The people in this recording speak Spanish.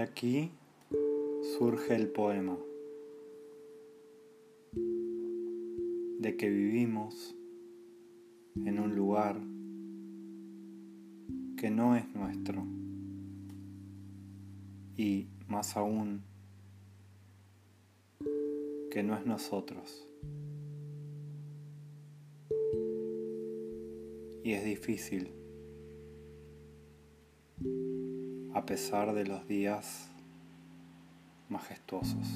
aquí surge el poema de que vivimos en un lugar que no es nuestro y más aún que no es nosotros. Y es difícil a pesar de los días majestuosos.